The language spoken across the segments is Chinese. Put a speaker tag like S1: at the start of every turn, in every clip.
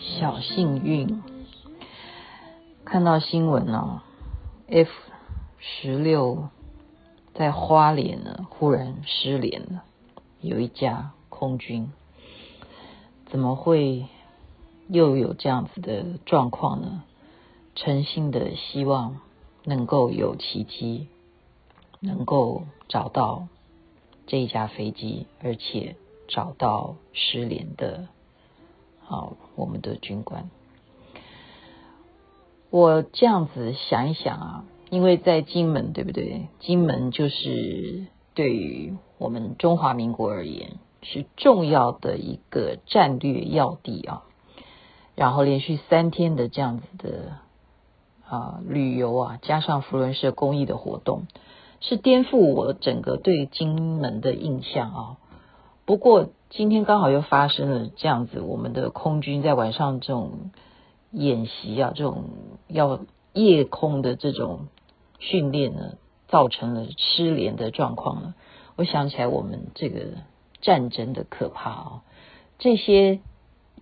S1: 小幸运。看到新闻呢，F 十六在花莲呢忽然失联了，有一架空军，怎么会又有这样子的状况呢？诚心的希望能够有奇迹，能够找到这一架飞机，而且找到失联的，好，我们的军官。我这样子想一想啊，因为在金门，对不对？金门就是对于我们中华民国而言是重要的一个战略要地啊。然后连续三天的这样子的啊旅游啊，加上福伦社公益的活动，是颠覆我整个对金门的印象啊。不过今天刚好又发生了这样子，我们的空军在晚上这种。演习啊，这种要夜空的这种训练呢，造成了失联的状况了。我想起来，我们这个战争的可怕啊，这些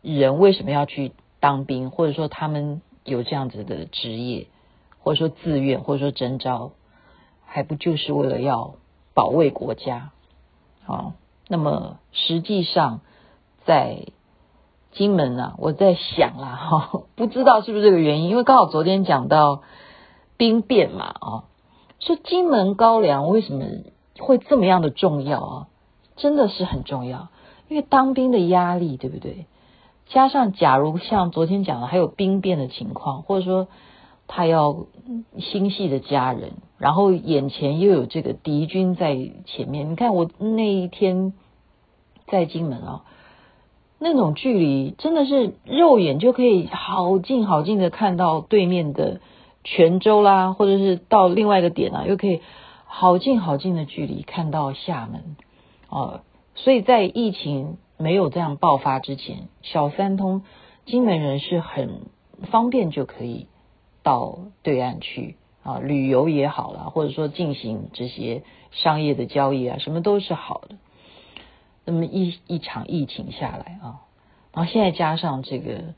S1: 人为什么要去当兵，或者说他们有这样子的职业，或者说自愿，或者说征召，还不就是为了要保卫国家啊？那么实际上在。金门啊，我在想啊，哈，不知道是不是这个原因，因为刚好昨天讲到兵变嘛，啊，说金门高粱为什么会这么样的重要啊？真的是很重要，因为当兵的压力，对不对？加上假如像昨天讲的，还有兵变的情况，或者说他要心系的家人，然后眼前又有这个敌军在前面，你看我那一天在金门啊。那种距离真的是肉眼就可以好近好近的看到对面的泉州啦，或者是到另外一个点啊，又可以好近好近的距离看到厦门哦。所以在疫情没有这样爆发之前，小三通金门人是很方便就可以到对岸去啊，旅游也好啦，或者说进行这些商业的交易啊，什么都是好的。那么一一场疫情下来啊，然后现在加上这个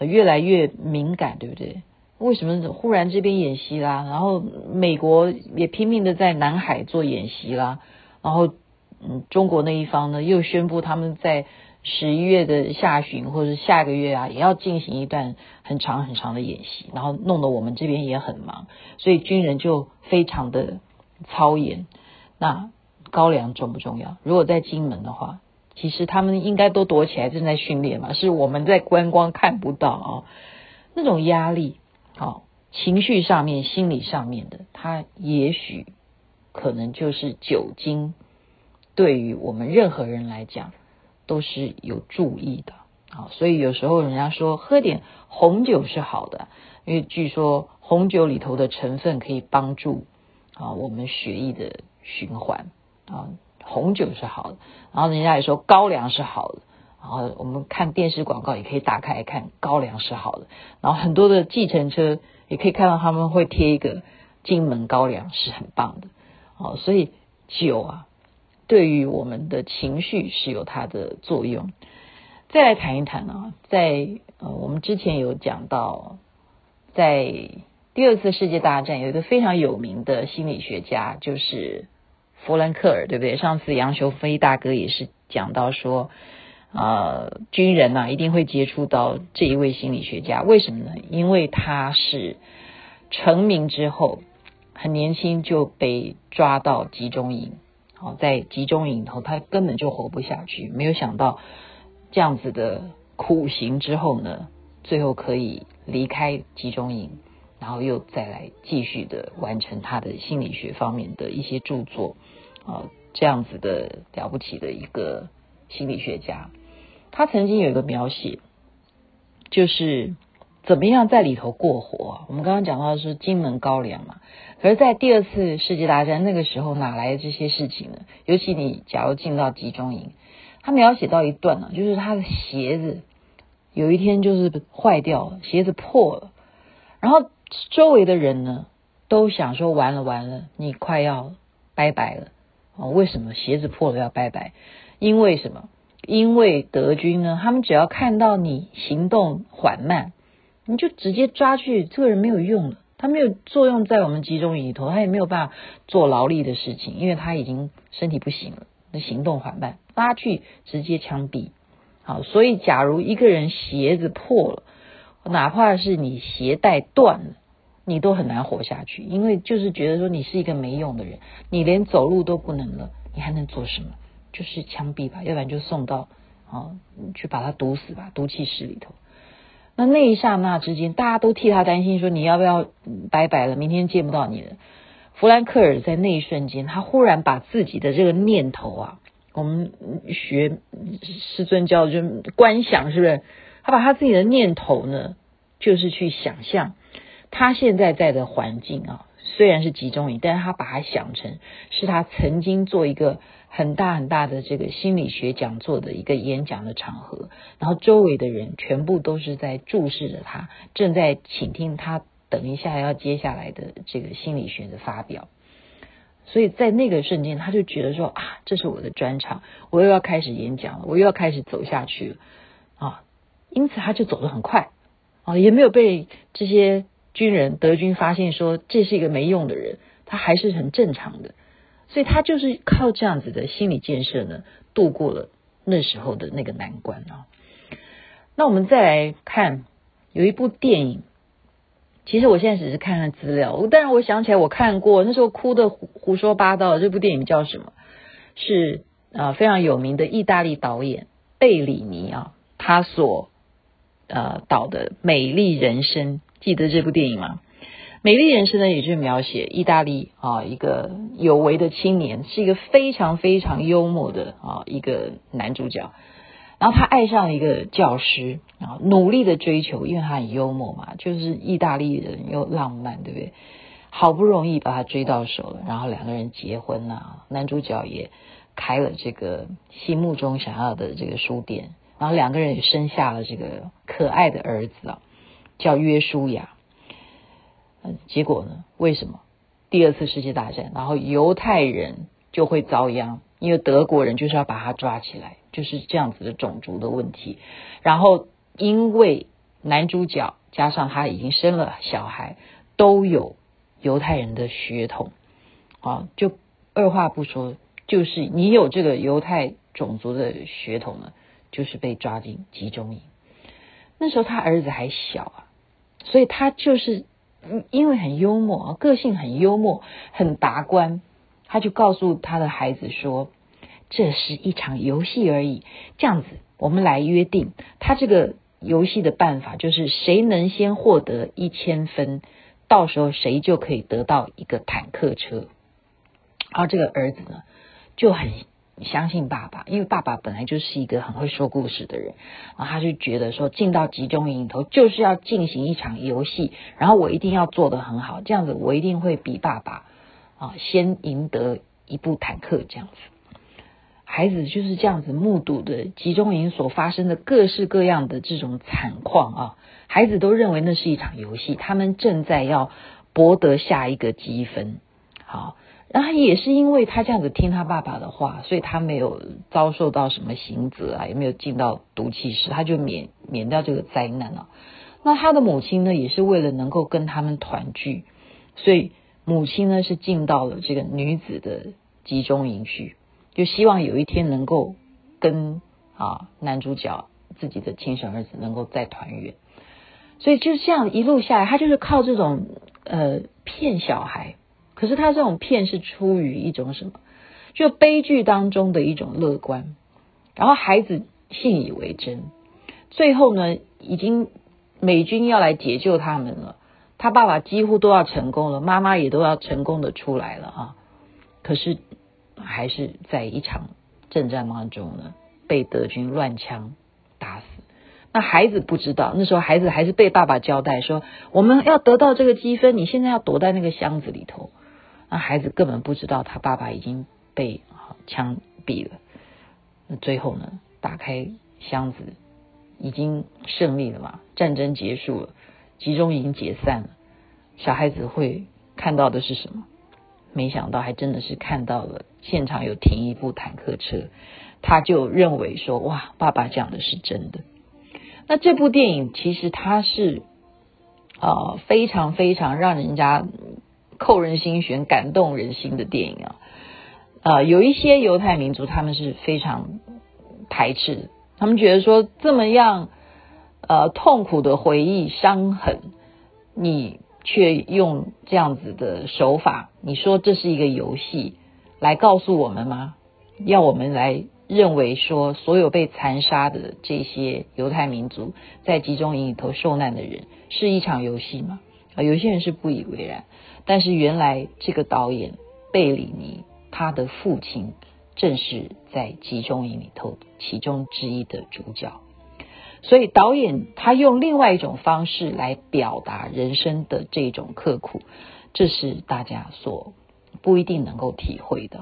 S1: 越来越敏感，对不对？为什么忽然这边演习啦？然后美国也拼命的在南海做演习啦，然后嗯，中国那一方呢又宣布他们在十一月的下旬或者下个月啊，也要进行一段很长很长的演习，然后弄得我们这边也很忙，所以军人就非常的操演。那。高粱重不重要？如果在金门的话，其实他们应该都躲起来正在训练嘛，是我们在观光看不到啊、哦。那种压力，哦，情绪上面、心理上面的，它也许可能就是酒精，对于我们任何人来讲都是有助益的啊、所以有时候人家说喝点红酒是好的，因为据说红酒里头的成分可以帮助啊、我们血液的循环。啊，红酒是好的，然后人家也说高粱是好的，然后我们看电视广告也可以打开来看高粱是好的，然后很多的计程车也可以看到他们会贴一个金门高粱是很棒的，哦，所以酒啊，对于我们的情绪是有它的作用。再来谈一谈啊，在呃我们之前有讲到，在第二次世界大战有一个非常有名的心理学家就是。弗兰克尔对不对？上次杨雄飞大哥也是讲到说，呃，军人呐、一定会接触到这一位心理学家，为什么呢？因为他是成名之后很年轻就被抓到集中营，好，在集中营头他根本就活不下去，没有想到这样子的苦行之后呢，最后可以离开集中营。然后又再来继续的完成他的心理学方面的一些著作，啊，这样子的了不起的一个心理学家，他曾经有一个描写，就是怎么样在里头过活。我们刚刚讲到的是金门高粱嘛，可是，在第二次世界大战那个时候，哪来的这些事情呢？尤其你假如进到集中营，他描写到一段呢，就是他的鞋子有一天就是坏掉了，鞋子破了，然后。周围的人呢，都想说完了完了，你快要拜拜了啊？为什么鞋子破了要拜拜？因为什么？因为德军呢，他们只要看到你行动缓慢，你就直接抓去，这个人没有用了，他没有作用在我们集中营里头，他也没有办法做劳力的事情，因为他已经身体不行了，那行动缓慢，拉去直接枪毙。好，所以假如一个人鞋子破了，哪怕是你鞋带断了，你都很难活下去，因为就是觉得说你是一个没用的人，你连走路都不能了，你还能做什么？就是枪毙吧，要不然就送到啊，去把他毒死吧，毒气室里头。那那一刹那之间，大家都替他担心，说你要不要拜拜了，明天见不到你了。弗兰克尔在那一瞬间，他忽然把自己的这个念头啊，我们学师尊教就观想，是不是？他把他自己的念头呢，就是去想象他现在在的环境啊，虽然是集中营，但是他把它想成是他曾经做一个。很大很大的这个心理学讲座的一个演讲的场合，然后周围的人全部都是在注视着他，正在倾听他等一下要接下来的这个心理学的发表。所以在那个瞬间，他就觉得说啊，这是我的专场，我又要开始演讲了，我又要开始走下去了！因此他就走得很快啊，也没有被这些军人德军发现说这是一个没用的人，他还是很正常的。所以他就是靠这样子的心理建设呢，度过了那时候的那个难关啊。那我们再来看有一部电影，其实我现在只是看看资料，但是我想起来我看过，那时候哭得胡胡说八道。这部电影叫什么？是啊，非常有名的意大利导演贝里尼啊，他所呃导的《美丽人生》，记得这部电影吗？美丽人生呢，也就是描写意大利啊一个有为的青年，是一个非常非常幽默的啊一个男主角。然后他爱上一个教师啊，努力的追求，因为他很幽默嘛，就是意大利人又浪漫，对不对？好不容易把他追到手了，然后两个人结婚了，男主角也开了这个心目中想要的这个书店，然后两个人也生下了这个可爱的儿子啊，叫约书亚。结果呢？为什么第二次世界大战，然后犹太人就会遭殃？因为德国人就是要把他抓起来，就是这样子的种族的问题。然后因为男主角加上他已经生了小孩，都有犹太人的血统啊，就二话不说，就是你有这个犹太种族的血统了，就是被抓进集中营。那时候他儿子还小啊，所以他就是。因为很幽默啊，个性很幽默，很达观，他就告诉他的孩子说：“这是一场游戏而已。这样子，我们来约定，他这个游戏的办法就是谁能先获得一千分，到时候谁就可以得到一个坦克车。”然后这个儿子呢，就很。相信爸爸，因为爸爸本来就是一个很会说故事的人，然后他就觉得说，进到集中营里头就是要进行一场游戏，然后我一定要做得很好，这样子我一定会比爸爸啊先赢得一部坦克这样子。孩子就是这样子目睹的集中营所发生的各式各样的这种惨况啊，孩子都认为那是一场游戏，他们正在要博得下一个积分，好。那他也是因为他这样子听他爸爸的话，所以他没有遭受到什么刑责啊，也没有进到毒气室，他就免免掉这个灾难了。那他的母亲呢，也是为了能够跟他们团聚，所以母亲呢是进到了这个女子的集中营去，就希望有一天能够跟啊男主角自己的亲生儿子能够再团圆。所以就这样一路下来，他就是靠这种呃骗小孩。可是他这种骗是出于一种什么？就悲剧当中的一种乐观，然后孩子信以为真。最后呢，已经美军要来解救他们了，他爸爸几乎都要成功了，妈妈也都要成功的出来了啊。可是还是在一场阵战当中呢，被德军乱枪打死。那孩子不知道，那时候孩子还是被爸爸交代说，我们要得到这个积分，你现在要躲在那个箱子里头。那孩子根本不知道他爸爸已经被枪毙了。那最后呢，打开箱子，已经胜利了嘛？战争结束了，集中营解散了。小孩子会看到的是什么？没想到还真的是看到了现场有停一部坦克车，他就认为说哇，爸爸讲的是真的。那这部电影其实它是、呃、非常非常让人家扣人心弦、感动人心的电影啊。呃，有一些犹太民族他们是非常排斥，他们觉得说这么样呃痛苦的回忆、伤痕，你却用这样子的手法，你说这是一个游戏来告诉我们吗？要我们来？认为说所有被残杀的这些犹太民族在集中营里头受难的人是一场游戏吗？啊，有些人是不以为然。但是原来这个导演贝里尼他的父亲正是在集中营里头其中之一的主角，所以导演他用另外一种方式来表达人生的这种刻苦，这是大家所不一定能够体会的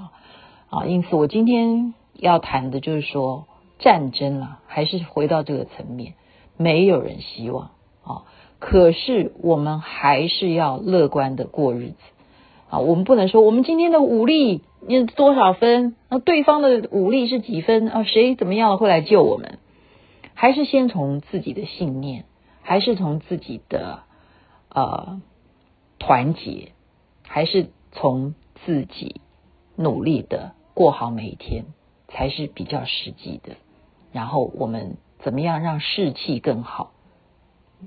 S1: 啊。因此我今天。要谈的就是说战争啊，还是回到这个层面，没有人希望啊。可是我们还是要乐观的过日子啊。我们不能说我们今天的武力你多少分，那对方的武力是几分啊？谁怎么样会来救我们？还是先从自己的信念，还是从自己的呃团结，还是从自己努力的过好每一天。才是比较实际的。然后我们怎么样让士气更好？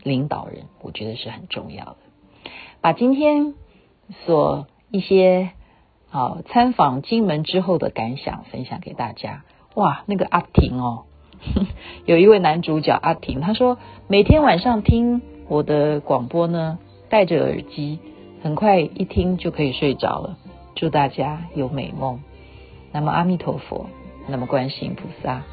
S1: 领导人，我觉得是很重要的。把今天所一些啊参访金门之后的感想分享给大家。哇，那个阿婷哦，有一位男主角阿婷，他说每天晚上听我的广播呢，戴着耳机，很快一听就可以睡着了。祝大家有美梦。那么阿弥陀佛。那么，观世音菩萨。